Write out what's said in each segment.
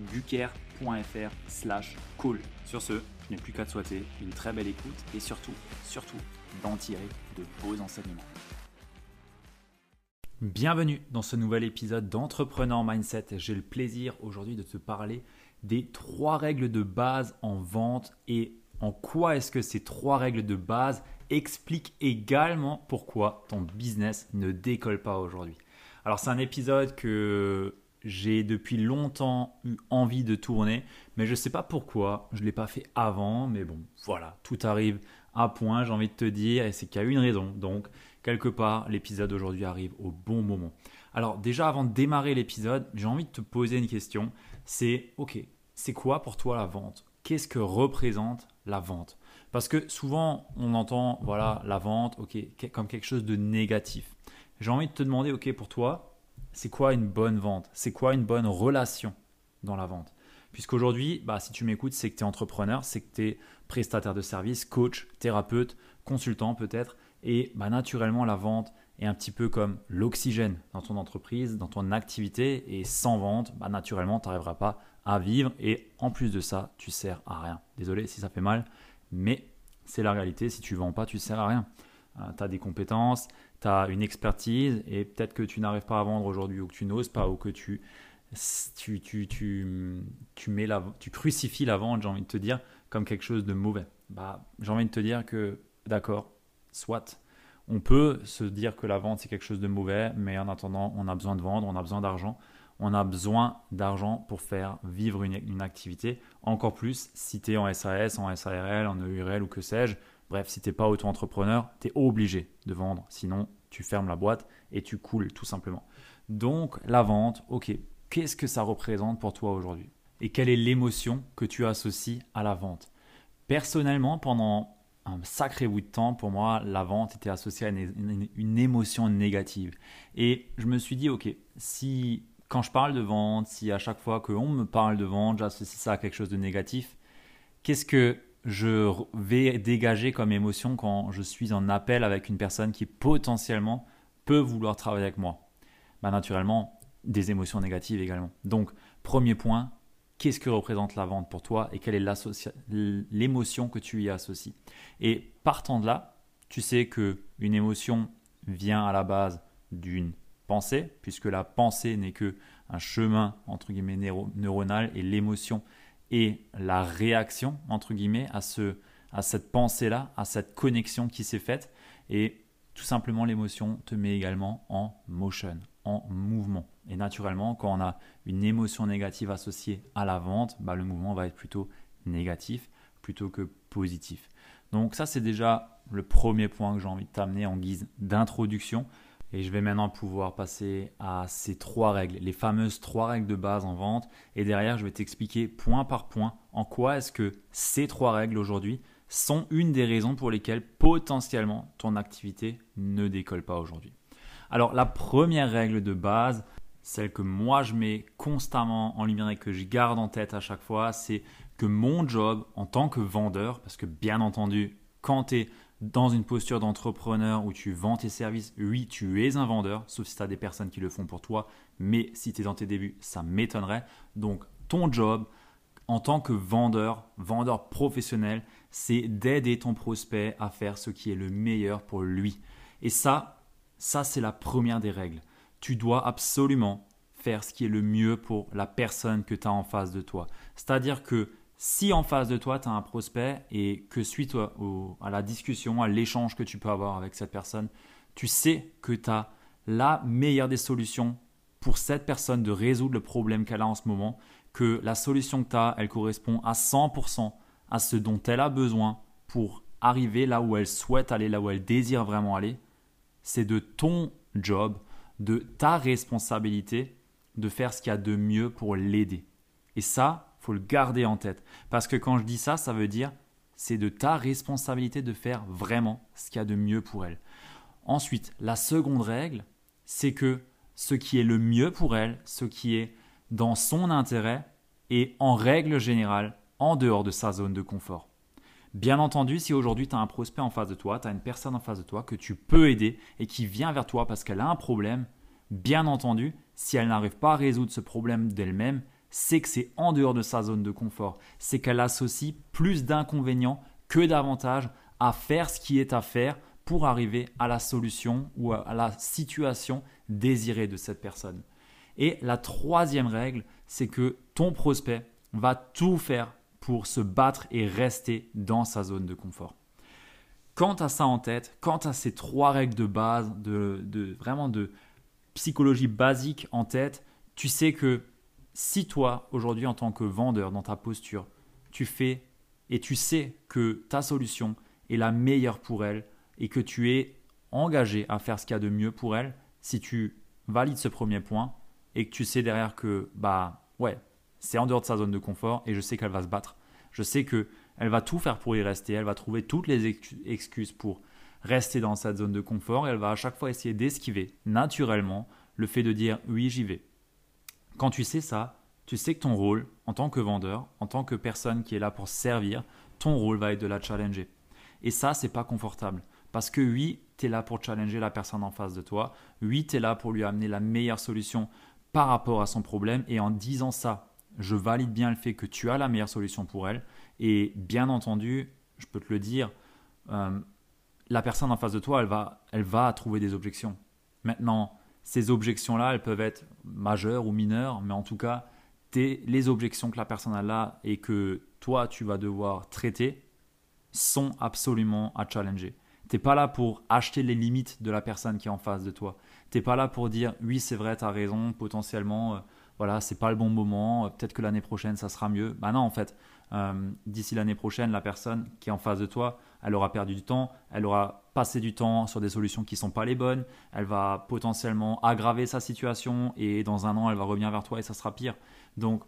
www.ludovicbuker.fr slash call. Sur ce, je n'ai plus qu'à te souhaiter une très belle écoute et surtout, surtout, d'en tirer de beaux enseignements. Bienvenue dans ce nouvel épisode d'Entrepreneur Mindset. J'ai le plaisir aujourd'hui de te parler des trois règles de base en vente et en quoi est-ce que ces trois règles de base expliquent également pourquoi ton business ne décolle pas aujourd'hui. Alors c'est un épisode que j'ai depuis longtemps eu envie de tourner, mais je ne sais pas pourquoi, je ne l'ai pas fait avant, mais bon, voilà, tout arrive à point, j'ai envie de te dire, et c'est qu'il y a une raison. Donc, quelque part, l'épisode d'aujourd'hui arrive au bon moment. Alors déjà, avant de démarrer l'épisode, j'ai envie de te poser une question. C'est, ok, c'est quoi pour toi la vente? Qu'est-ce que représente la vente? Parce que souvent, on entend, voilà, la vente, ok, comme quelque chose de négatif. J'ai envie de te demander, ok, pour toi, c'est quoi une bonne vente? C'est quoi une bonne relation dans la vente? Puisqu'aujourd'hui, bah, si tu m'écoutes, c'est que tu es entrepreneur, c'est que tu es prestataire de service, coach, thérapeute, consultant peut-être. Et bah, naturellement, la vente est un petit peu comme l'oxygène dans ton entreprise, dans ton activité. Et sans vente, bah, naturellement, tu n'arriveras pas à vivre. Et en plus de ça, tu sers à rien. Désolé si ça fait mal, mais c'est la réalité. Si tu ne vends pas, tu ne sers à rien. Euh, tu as des compétences, tu as une expertise et peut-être que tu n'arrives pas à vendre aujourd'hui ou que tu n'oses pas ou que tu, tu, tu, tu, tu, mets la, tu crucifies la vente, j'ai envie de te dire, comme quelque chose de mauvais. Bah, j'ai envie de te dire que, d'accord, soit. On peut se dire que la vente c'est quelque chose de mauvais, mais en attendant, on a besoin de vendre, on a besoin d'argent. On a besoin d'argent pour faire vivre une, activité. Encore plus si tu es en SAS, en SARL, en EURL ou que sais-je. Bref, si tu n'es pas auto-entrepreneur, tu es obligé de vendre. Sinon, tu fermes la boîte et tu coules tout simplement. Donc, la vente, ok, qu'est-ce que ça représente pour toi aujourd'hui? Et quelle est l'émotion que tu associes à la vente? Personnellement, pendant un sacré bout de temps, pour moi, la vente était associée à une, émotion négative. Et je me suis dit, ok, si quand je parle de vente, si à chaque fois qu'on me parle de vente, j'associe ça à quelque chose de négatif, qu'est-ce que je vais dégager comme émotion quand je suis en appel avec une personne qui potentiellement peut vouloir travailler avec moi bah, Naturellement, des émotions négatives également. Donc, premier point, qu'est-ce que représente la vente pour toi et quelle est l'émotion que tu y associes? Et partant de là, tu sais que une émotion vient à la base d'une pensée, puisque la pensée n'est que un chemin entre guillemets neuronal et l'émotion est la réaction entre guillemets à ce à cette pensée là, à cette connexion qui s'est faite et tout simplement l'émotion te met également en motion, en mouvement. Et naturellement, quand on a une émotion négative associée à la vente, bah, le mouvement va être plutôt négatif plutôt que positif. Donc ça, c'est déjà le premier point que j'ai envie de t'amener en guise d'introduction. Et je vais maintenant pouvoir passer à ces trois règles, les fameuses trois règles de base en vente. Et derrière, je vais t'expliquer point par point en quoi est-ce que ces trois règles aujourd'hui sont une des raisons pour lesquelles potentiellement ton activité ne décolle pas aujourd'hui. Alors la première règle de base, celle que moi je mets constamment en lumière et que je garde en tête à chaque fois, c'est que mon job en tant que vendeur, parce que bien entendu, quand tu es dans une posture d'entrepreneur où tu vends tes services, oui, tu es un vendeur, sauf si tu as des personnes qui le font pour toi, mais si tu es dans tes débuts, ça m'étonnerait. Donc ton job en tant que vendeur, vendeur professionnel, c'est d'aider ton prospect à faire ce qui est le meilleur pour lui. Et ça, ça c'est la première des règles. Tu dois absolument faire ce qui est le mieux pour la personne que tu as en face de toi. C'est-à-dire que si en face de toi, tu as un prospect et que suite à la discussion, à l'échange que tu peux avoir avec cette personne, tu sais que tu as la meilleure des solutions pour cette personne de résoudre le problème qu'elle a en ce moment, que la solution que tu as, elle correspond à 100% à ce dont elle a besoin pour arriver là où elle souhaite aller, là où elle désire vraiment aller, c'est de ton job, de ta responsabilité de faire ce qu'il y a de mieux pour l'aider. Et ça, faut le garder en tête. Parce que quand je dis ça, ça veut dire c'est de ta responsabilité de faire vraiment ce qu'il y a de mieux pour elle. Ensuite, la seconde règle, c'est que ce qui est le mieux pour elle, ce qui est dans son intérêt, est en règle générale en dehors de sa zone de confort. Bien entendu, si aujourd'hui tu as un prospect en face de toi, tu as une personne en face de toi que tu peux aider et qui vient vers toi parce qu'elle a un problème, bien entendu, si elle n'arrive pas à résoudre ce problème d'elle-même, c'est que c'est en dehors de sa zone de confort. C'est qu'elle associe plus d'inconvénients que d'avantages à faire ce qui est à faire pour arriver à la solution ou à la situation désirée de cette personne. Et la troisième règle, c'est que ton prospect va tout faire pour se battre et rester dans sa zone de confort. Quant à ça en tête, quant à ces trois règles de base, de, de vraiment de psychologie basique en tête, tu sais que si toi, aujourd'hui, en tant que vendeur, dans ta posture, tu fais et tu sais que ta solution est la meilleure pour elle et que tu es engagé à faire ce qu'il y a de mieux pour elle, si tu valides ce premier point et que tu sais derrière que, bah ouais, c'est en dehors de sa zone de confort et je sais qu'elle va se battre. Je sais que elle va tout faire pour y rester, elle va trouver toutes les excuses pour rester dans cette zone de confort et elle va à chaque fois essayer d'esquiver naturellement le fait de dire oui, j'y vais. Quand tu sais ça, tu sais que ton rôle en tant que vendeur, en tant que personne qui est là pour servir, ton rôle va être de la challenger. Et ça, c'est pas confortable. Parce que oui, tu es là pour challenger la personne en face de toi. Oui, tu es là pour lui amener la meilleure solution par rapport à son problème. Et en disant ça, je valide bien le fait que tu as la meilleure solution pour elle. Et bien entendu, je peux te le dire, euh, la personne en face de toi, elle va, elle va trouver des objections. Maintenant, ces objections-là, elles peuvent être majeures ou mineures, mais en tout cas, les objections que la personne a là et que toi, tu vas devoir traiter sont absolument à challenger. Tu n'es pas là pour acheter les limites de la personne qui est en face de toi. Tu n'es pas là pour dire oui, c'est vrai, tu as raison, potentiellement, euh, voilà, c'est pas le bon moment, euh, peut-être que l'année prochaine, ça sera mieux. Bah non, en fait, euh, d'ici l'année prochaine, la personne qui est en face de toi, elle aura perdu du temps, elle aura passé du temps sur des solutions qui ne sont pas les bonnes, elle va potentiellement aggraver sa situation et dans un an, elle va revenir vers toi et ça sera pire. Donc,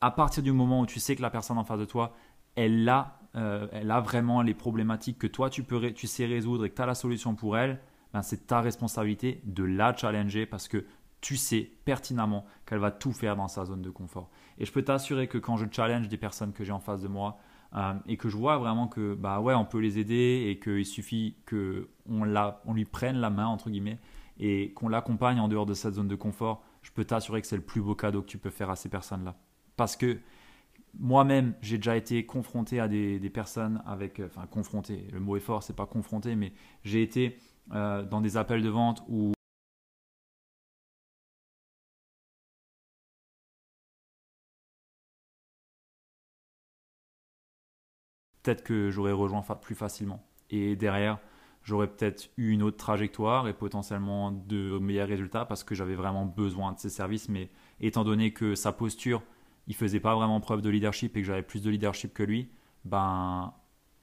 à partir du moment où tu sais que la personne en face de toi, elle a, euh, elle a vraiment les problématiques que toi, tu, peux, tu sais résoudre et que tu as la solution pour elle, ben c'est ta responsabilité de la challenger parce que tu sais pertinemment qu'elle va tout faire dans sa zone de confort. Et je peux t'assurer que quand je challenge des personnes que j'ai en face de moi euh, et que je vois vraiment que bah ouais on peut les aider et qu'il suffit que on, on lui prenne la main entre guillemets et qu'on l'accompagne en dehors de cette zone de confort, je peux t'assurer que c'est le plus beau cadeau que tu peux faire à ces personnes-là. Parce que moi-même, j'ai déjà été confronté à des, personnes avec, enfin confronté, le mot est fort, c'est pas confronté, mais j'ai été euh, dans des appels de vente où peut-être que j'aurais rejoint plus facilement. Et derrière, j'aurais peut-être eu une autre trajectoire et potentiellement de meilleurs résultats parce que j'avais vraiment besoin de ces services. Mais étant donné que sa posture, il faisait pas vraiment preuve de leadership et que j'avais plus de leadership que lui, ben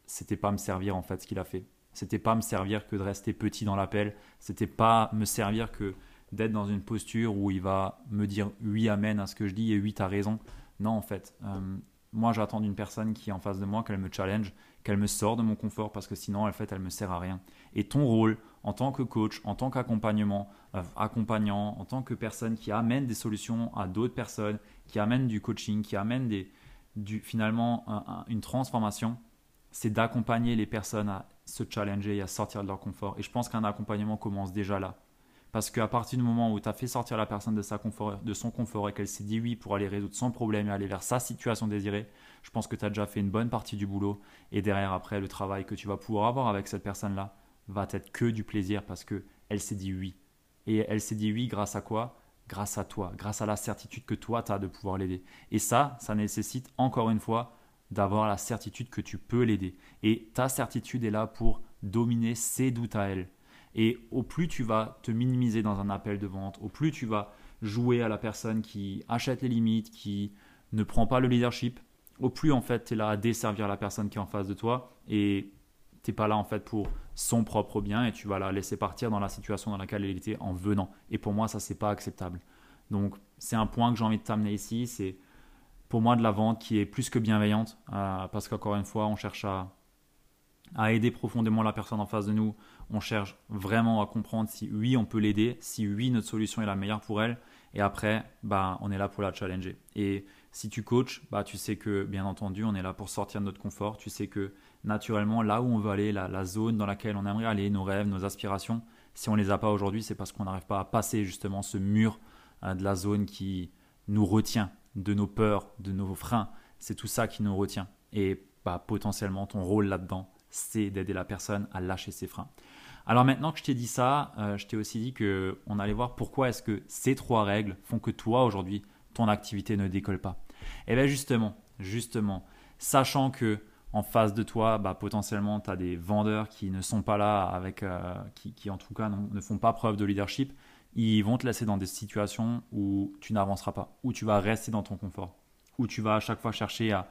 c'était pas me servir en fait ce qu'il a fait. C'était pas me servir que de rester petit dans l'appel. C'était pas me servir que d'être dans une posture où il va me dire oui amen à ce que je dis et oui t'as raison. Non en fait, euh, moi, j'attends d'une personne qui est en face de moi qu'elle me challenge, qu'elle me sort de mon confort parce que sinon, en fait, elle me sert à rien. Et ton rôle en tant que coach, en tant qu'accompagnement, euh, accompagnant, en tant que personne qui amène des solutions à d'autres personnes, qui amène du coaching, qui amène finalement une transformation, c'est d'accompagner les personnes à se challenger et à sortir de leur confort. Et je pense qu'un accompagnement commence déjà là. Parce qu'à partir du moment où tu as fait sortir la personne de, sa de son confort et qu'elle s'est dit oui pour aller résoudre son problème et aller vers sa situation désirée, je pense que tu as déjà fait une bonne partie du boulot. Et derrière, après, le travail que tu vas pouvoir avoir avec cette personne-là va être que du plaisir parce qu'elle s'est dit oui. Et elle s'est dit oui grâce à quoi? Grâce à toi, grâce à la certitude que toi, tu as de pouvoir l'aider. Et ça, ça nécessite encore une fois d'avoir la certitude que tu peux l'aider. Et ta certitude est là pour dominer ses doutes à elle. Et au plus tu vas te minimiser dans un appel de vente, au plus tu vas jouer à la personne qui achète les limites, qui ne prend pas le leadership, au plus en fait tu es là à desservir la personne qui est en face de toi et tu n'es pas là en fait pour son propre bien et tu vas la laisser partir dans la situation dans laquelle elle était en venant. Et pour moi ça c'est pas acceptable. Donc c'est un point que j'ai envie de t'amener ici, c'est pour moi de la vente qui est plus que bienveillante euh, parce qu'encore une fois on cherche à à aider profondément la personne en face de nous. On cherche vraiment à comprendre si oui, on peut l'aider, si oui, notre solution est la meilleure pour elle. Et après, bah, on est là pour la challenger. Et si tu coaches, bah, tu sais que, bien entendu, on est là pour sortir de notre confort. Tu sais que, naturellement, là où on veut aller, la, zone dans laquelle on aimerait aller, nos rêves, nos aspirations, si on ne les a pas aujourd'hui, c'est parce qu'on n'arrive pas à passer justement ce mur euh, de la zone qui nous retient, de nos peurs, de nos freins. C'est tout ça qui nous retient. Et bah, potentiellement, ton rôle là-dedans, c'est d'aider la personne à lâcher ses freins. Alors maintenant que je t'ai dit ça, euh, je t'ai aussi dit qu'on allait voir pourquoi est-ce que ces trois règles font que toi aujourd'hui, ton activité ne décolle pas. Et eh bien justement, justement, sachant que en face de toi, bah, potentiellement, tu as des vendeurs qui ne sont pas là, avec, euh, qui, en tout cas ne font pas preuve de leadership, ils vont te laisser dans des situations où tu n'avanceras pas, où tu vas rester dans ton confort, où tu vas à chaque fois chercher à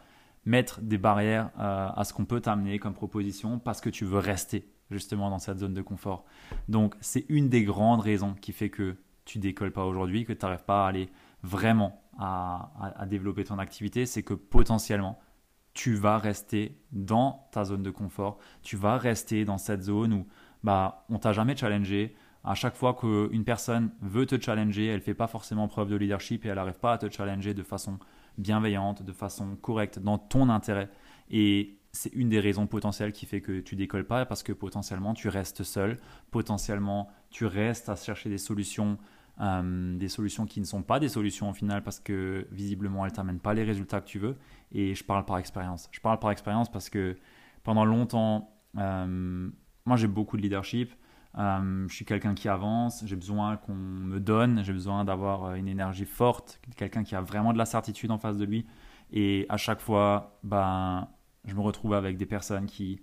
mettre des barrières euh, à ce qu'on peut t'amener comme proposition parce que tu veux rester justement dans cette zone de confort. Donc c'est une des grandes raisons qui fait que tu décolles pas aujourd'hui, que tu n'arrives pas à aller vraiment à, développer ton activité, c'est que potentiellement tu vas rester dans ta zone de confort, tu vas rester dans cette zone où bah on t'a jamais challengé. À chaque fois qu'une personne veut te challenger, elle fait pas forcément preuve de leadership et elle n'arrive pas à te challenger de façon bienveillante, de façon correcte, dans ton intérêt. Et c'est une des raisons potentielles qui fait que tu décolles pas parce que potentiellement tu restes seul, potentiellement tu restes à chercher des solutions, euh, des solutions qui ne sont pas des solutions au final parce que visiblement elles t'amènent pas les résultats que tu veux. Et je parle par expérience. Je parle par expérience parce que pendant longtemps, euh, moi j'ai beaucoup de leadership. Euh, je suis quelqu'un qui avance, j'ai besoin qu'on me donne, j'ai besoin d'avoir euh, une énergie forte, quelqu'un qui a vraiment de la certitude en face de lui. Et à chaque fois, ben, je me retrouve avec des personnes qui,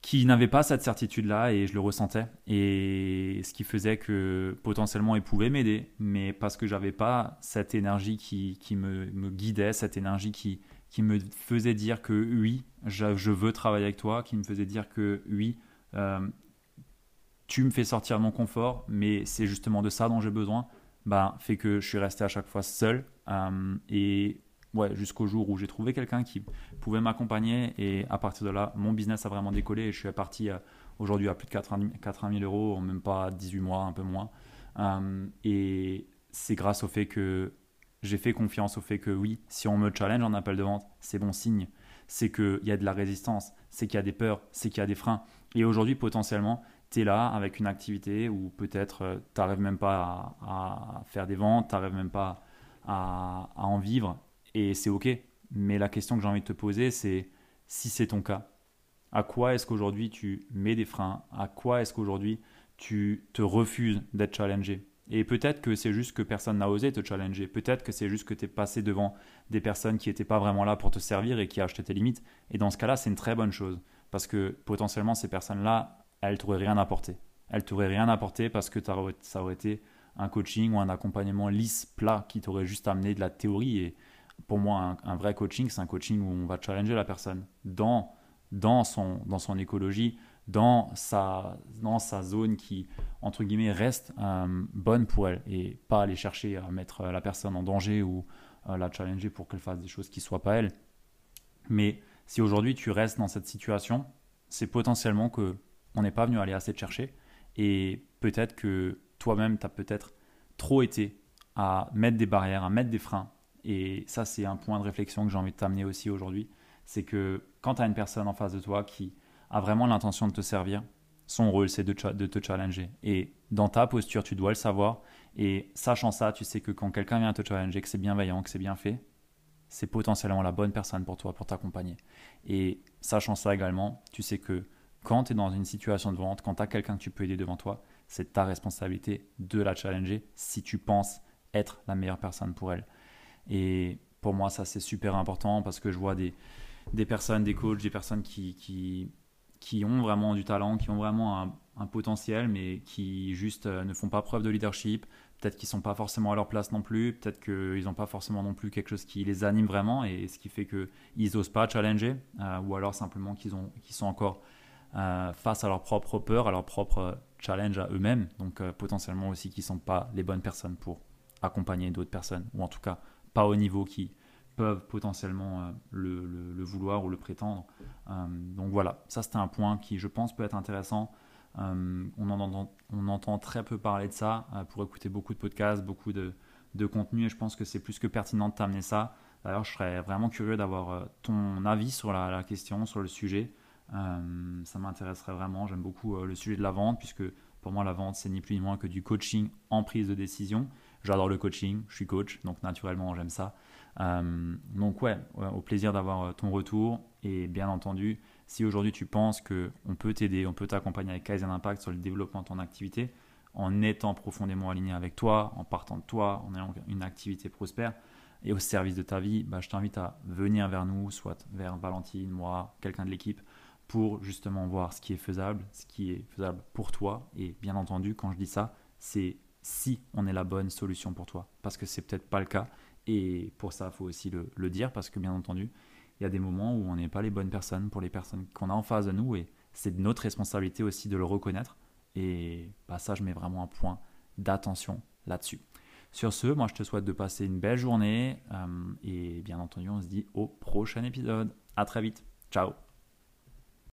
qui n'avaient pas cette certitude-là et je le ressentais. Et ce qui faisait que potentiellement ils pouvaient m'aider, mais parce que j'avais pas cette énergie qui, qui me, guidait, cette énergie qui, qui me faisait dire que oui, je, je, veux travailler avec toi, qui me faisait dire que oui, euh, tu me fais sortir de mon confort, mais c'est justement de ça dont j'ai besoin, bah, fait que je suis resté à chaque fois seul. Euh, et ouais, jusqu'au jour où j'ai trouvé quelqu'un qui pouvait m'accompagner. Et à partir de là, mon business a vraiment décollé. Et je suis parti euh, aujourd'hui à plus de 80 000 euros en même pas 18 mois, un peu moins. Euh, et c'est grâce au fait que j'ai fait confiance au fait que oui, si on me challenge en appel de vente, c'est bon signe. C'est qu'il y a de la résistance, c'est qu'il y a des peurs, c'est qu'il y a des freins. Et aujourd'hui, potentiellement, tu es là avec une activité où peut-être euh, tu n'arrives même pas à, faire des ventes, tu n'arrives même pas à, en vivre, et c'est OK. Mais la question que j'ai envie de te poser, c'est si c'est ton cas, à quoi est-ce qu'aujourd'hui tu mets des freins? À quoi est-ce qu'aujourd'hui tu te refuses d'être challengé? Et peut-être que c'est juste que personne n'a osé te challenger, peut-être que c'est juste que tu es passé devant des personnes qui n'étaient pas vraiment là pour te servir et qui achetaient tes limites. Et dans ce cas-là, c'est une très bonne chose, parce que potentiellement ces personnes-là elle t'aurait rien apporté. Elle t'aurait rien apporté parce que ça aurait été un coaching ou un accompagnement lisse, plat, qui t'aurait juste amené de la théorie. Et pour moi, un, vrai coaching, c'est un coaching où on va challenger la personne dans, dans, son, dans son écologie, dans sa, dans sa zone qui, entre guillemets, reste euh, bonne pour elle et pas aller chercher à mettre la personne en danger ou euh, la challenger pour qu'elle fasse des choses qui ne soient pas elle. Mais si aujourd'hui tu restes dans cette situation, c'est potentiellement que on n'est pas venu aller assez te chercher. Et peut-être que toi-même, tu as peut-être trop été à mettre des barrières, à mettre des freins. Et ça, c'est un point de réflexion que j'ai envie de t'amener aussi aujourd'hui. C'est que quand tu as une personne en face de toi qui a vraiment l'intention de te servir, son rôle, c'est de, de, te challenger. Et dans ta posture, tu dois le savoir. Et sachant ça, tu sais que quand quelqu'un vient te challenger, que c'est bienveillant, que c'est bien fait, c'est potentiellement la bonne personne pour toi, pour t'accompagner. Et sachant ça également, tu sais que quand tu es dans une situation de vente, quand tu as quelqu'un que tu peux aider devant toi, c'est ta responsabilité de la challenger si tu penses être la meilleure personne pour elle. Et pour moi, ça c'est super important parce que je vois des, des personnes, des coachs, des personnes qui, qui, qui ont vraiment du talent, qui ont vraiment un, potentiel, mais qui juste euh, ne font pas preuve de leadership. Peut-être qu'ils sont pas forcément à leur place non plus. Peut-être qu'ils n'ont pas forcément non plus quelque chose qui les anime vraiment, et ce qui fait qu'ils n'osent pas challenger, euh, ou alors simplement qu'ils qu'ils sont encore euh, face à leur propre peur, à leur propre challenge à eux-mêmes. Donc potentiellement aussi qu'ils sont pas les bonnes personnes pour accompagner d'autres personnes, ou en tout cas pas au niveau qui peuvent potentiellement le, le, vouloir ou le prétendre. donc voilà, ça c'était un point qui je pense peut être intéressant euh, on, entend, très peu parler de ça euh, pour écouter beaucoup de podcasts, beaucoup de, contenu et je pense que c'est plus que pertinent de t'amener ça. D'ailleurs, je serais vraiment curieux d'avoir euh, ton avis sur la, question, sur le sujet. Ça m'intéresserait vraiment. J'aime beaucoup le sujet de la vente puisque pour moi, la vente, c'est ni plus ni moins que du coaching en prise de décision. J'adore le coaching, je suis coach, donc naturellement, j'aime ça. donc ouais, au plaisir d'avoir ton retour et bien entendu, si aujourd'hui tu penses qu'on peut t'aider, on peut t'accompagner avec Kaizen Impact sur le développement de ton activité, en étant profondément aligné avec toi, en partant de toi, en ayant une activité prospère et au service de ta vie, bah, je t'invite à venir vers nous, soit vers Valentine, moi, quelqu'un de l'équipe, pour justement voir ce qui est faisable, ce qui est faisable pour toi. Et bien entendu, quand je dis ça, c'est si on est la bonne solution pour toi, parce que c'est peut-être pas le cas. Et pour ça, il faut aussi le dire, parce que bien entendu, il y a des moments où on n'est pas les bonnes personnes pour les personnes qu'on a en face de nous et c'est de notre responsabilité aussi de le reconnaître. Et bah, ça, je mets vraiment un point d'attention là-dessus. Sur ce, moi je te souhaite de passer une belle journée euh, et bien entendu, on se dit au prochain épisode. À très vite. Ciao